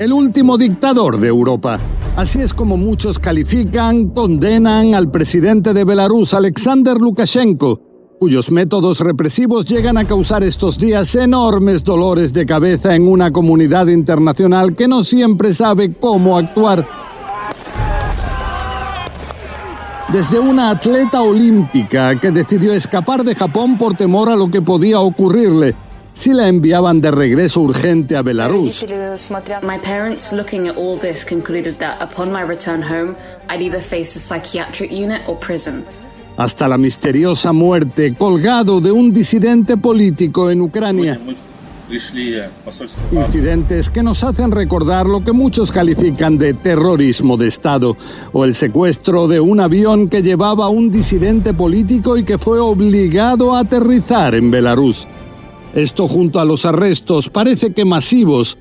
El último dictador de Europa. Así es como muchos califican, condenan al presidente de Belarus, Alexander Lukashenko, cuyos métodos represivos llegan a causar estos días enormes dolores de cabeza en una comunidad internacional que no siempre sabe cómo actuar. Desde una atleta olímpica que decidió escapar de Japón por temor a lo que podía ocurrirle, si la enviaban de regreso urgente a Belarus. My parents, looking at all this, concluded that upon my return home, I'd either face the psychiatric unit or prison. Hasta la misteriosa muerte colgado de un disidente político en Ucrania. Incidentes que nos hacen recordar lo que muchos califican de terrorismo de Estado o el secuestro de un avión que llevaba a un disidente político y que fue obligado a aterrizar en Belarus. Esto junto a los arrestos parece que masivos,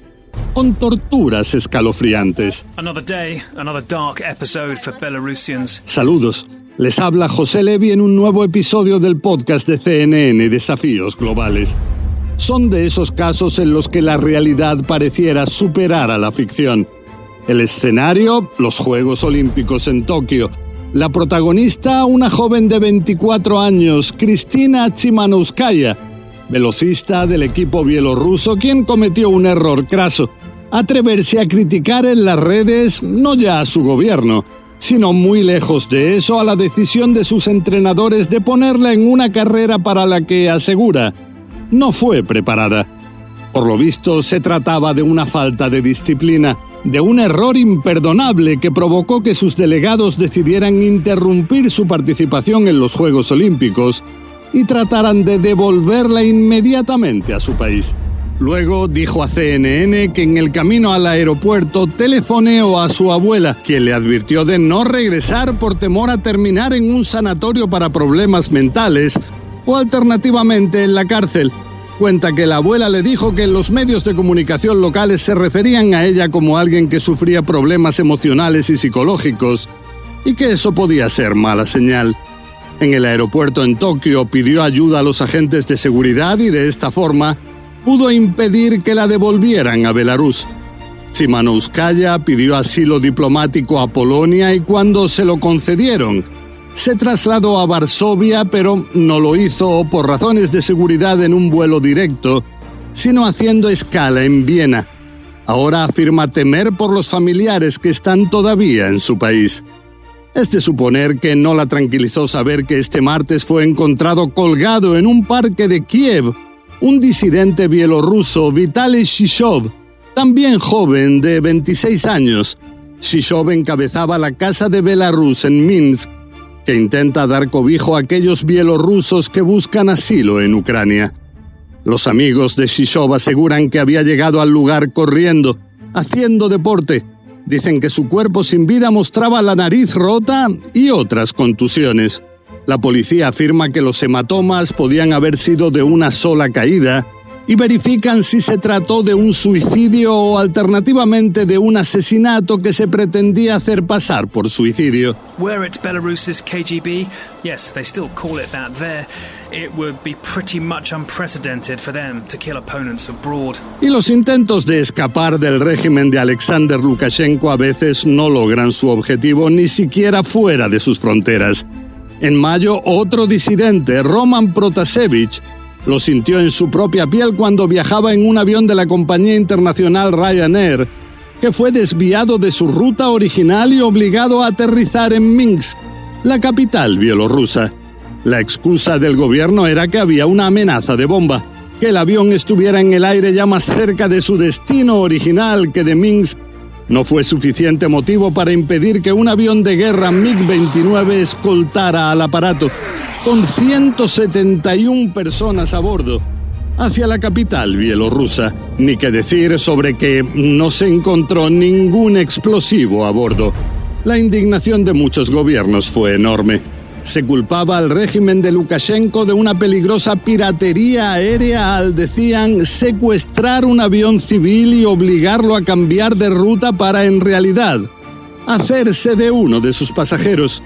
con torturas escalofriantes. Saludos. Les habla José Levi en un nuevo episodio del podcast de CNN Desafíos Globales. Son de esos casos en los que la realidad pareciera superar a la ficción. El escenario, los Juegos Olímpicos en Tokio. La protagonista, una joven de 24 años, Cristina Tsimanouskaya, velocista del equipo bielorruso, quien cometió un error craso, atreverse a criticar en las redes no ya a su gobierno, sino muy lejos de eso a la decisión de sus entrenadores de ponerla en una carrera para la que asegura no fue preparada. Por lo visto se trataba de una falta de disciplina, de un error imperdonable que provocó que sus delegados decidieran interrumpir su participación en los Juegos Olímpicos y trataran de devolverla inmediatamente a su país. Luego dijo a CNN que en el camino al aeropuerto telefoneó a su abuela, quien le advirtió de no regresar por temor a terminar en un sanatorio para problemas mentales o alternativamente en la cárcel. Cuenta que la abuela le dijo que en los medios de comunicación locales se referían a ella como alguien que sufría problemas emocionales y psicológicos, y que eso podía ser mala señal. En el aeropuerto en Tokio pidió ayuda a los agentes de seguridad y de esta forma pudo impedir que la devolvieran a Belarus. Tsimanouskaya pidió asilo diplomático a Polonia y cuando se lo concedieron, se trasladó a Varsovia, pero no lo hizo por razones de seguridad en un vuelo directo, sino haciendo escala en Viena. Ahora afirma temer por los familiares que están todavía en su país. Es de suponer que no la tranquilizó saber que este martes fue encontrado colgado en un parque de Kiev un disidente bielorruso, Vitaly Shishov, también joven de 26 años. Shishov encabezaba la Casa de Belarus en Minsk, que intenta dar cobijo a aquellos bielorrusos que buscan asilo en Ucrania. Los amigos de Shishov aseguran que había llegado al lugar corriendo, haciendo deporte. Dicen que su cuerpo sin vida mostraba la nariz rota y otras contusiones. La policía afirma que los hematomas podían haber sido de una sola caída y verifican si se trató de un suicidio o alternativamente de un asesinato que se pretendía hacer pasar por suicidio. Were it Belarus's KGB, yes, they still call it that there, it would be pretty much unprecedented for them to kill opponents abroad. Y los intentos de escapar del régimen de Alexander Lukashenko a veces no logran su objetivo ni siquiera fuera de sus fronteras. En mayo, otro disidente, Roman Protasevich, lo sintió en su propia piel cuando viajaba en un avión de la compañía internacional Ryanair, que fue desviado de su ruta original y obligado a aterrizar en Minsk, la capital bielorrusa. La excusa del gobierno era que había una amenaza de bomba, que el avión estuviera en el aire ya más cerca de su destino original que de Minsk no fue suficiente motivo para impedir que un avión de guerra MiG-29 escoltara al aparato, con 171 personas a bordo. hacia la capital bielorrusa, ni que decir sobre que no se encontró ningún explosivo a bordo. La indignación de muchos gobiernos fue enorme. Se culpaba al régimen de Lukashenko de una peligrosa piratería aérea al, decían, secuestrar un avión civil y obligarlo a cambiar de ruta para, en realidad, hacerse de uno de sus pasajeros.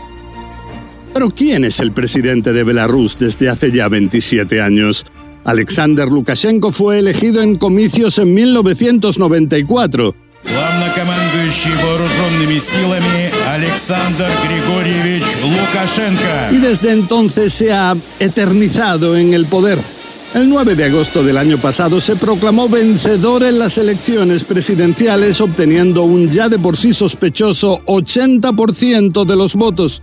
Pero ¿quién es el presidente de Belarus desde hace ya 27 años? Alexander Lukashenko fue elegido en comicios en 1994. Y desde entonces se ha eternizado en el poder. El 9 de agosto del año pasado se proclamó vencedor en las elecciones presidenciales obteniendo un ya de por sí sospechoso 80% de los votos.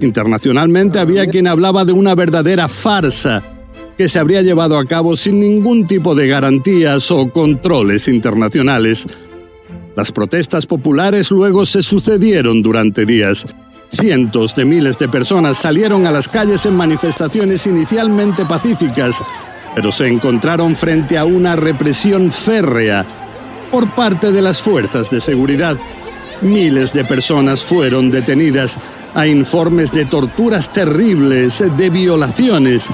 Internacionalmente había quien hablaba de una verdadera farsa que se habría llevado a cabo sin ningún tipo de garantías o controles internacionales. Las protestas populares luego se sucedieron durante días. Cientos de miles de personas salieron a las calles en manifestaciones inicialmente pacíficas, pero se encontraron frente a una represión férrea por parte de las fuerzas de seguridad. Miles de personas fueron detenidas. a informes de torturas terribles, de violaciones.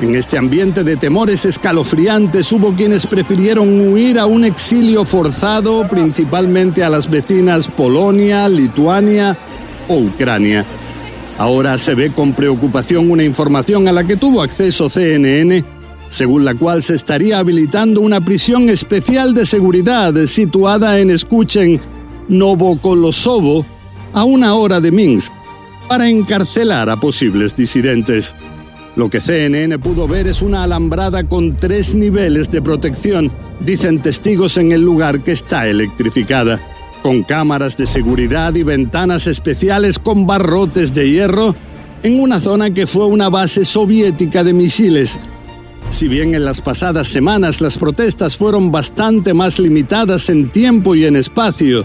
En este ambiente de temores escalofriantes hubo quienes prefirieron huir a un exilio forzado, principalmente a las vecinas Polonia, Lituania o Ucrania. Ahora se ve con preocupación una información a la que tuvo acceso CNN, según la cual se estaría habilitando una prisión especial de seguridad situada en, escuchen, Novokolosovo, a una hora de Minsk, para encarcelar a posibles disidentes. Lo que CNN pudo ver es una alambrada con tres niveles de protección, dicen testigos en el lugar que está electrificada, con cámaras de seguridad y ventanas especiales con barrotes de hierro, en una zona que fue una base soviética de misiles. Si bien en las pasadas semanas las protestas fueron bastante más limitadas en tiempo y en espacio,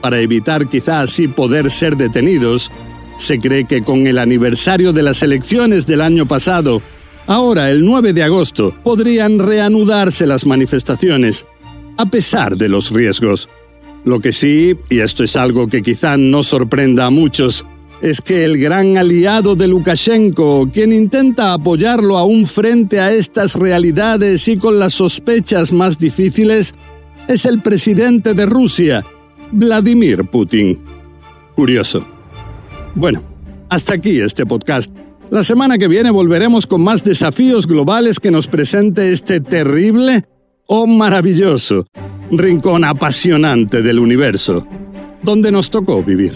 para evitar quizá así poder ser detenidos, se cree que con el aniversario de las elecciones del año pasado, ahora el 9 de agosto, podrían reanudarse las manifestaciones, a pesar de los riesgos. Lo que sí, y esto es algo que quizá no sorprenda a muchos, es que el gran aliado de Lukashenko, quien intenta apoyarlo aún frente a estas realidades y con las sospechas más difíciles, es el presidente de Rusia, Vladimir Putin. Curioso. Bueno, hasta aquí este podcast. La semana que viene volveremos con más desafíos globales que nos presente este terrible o maravilloso rincón apasionante del universo, donde nos tocó vivir.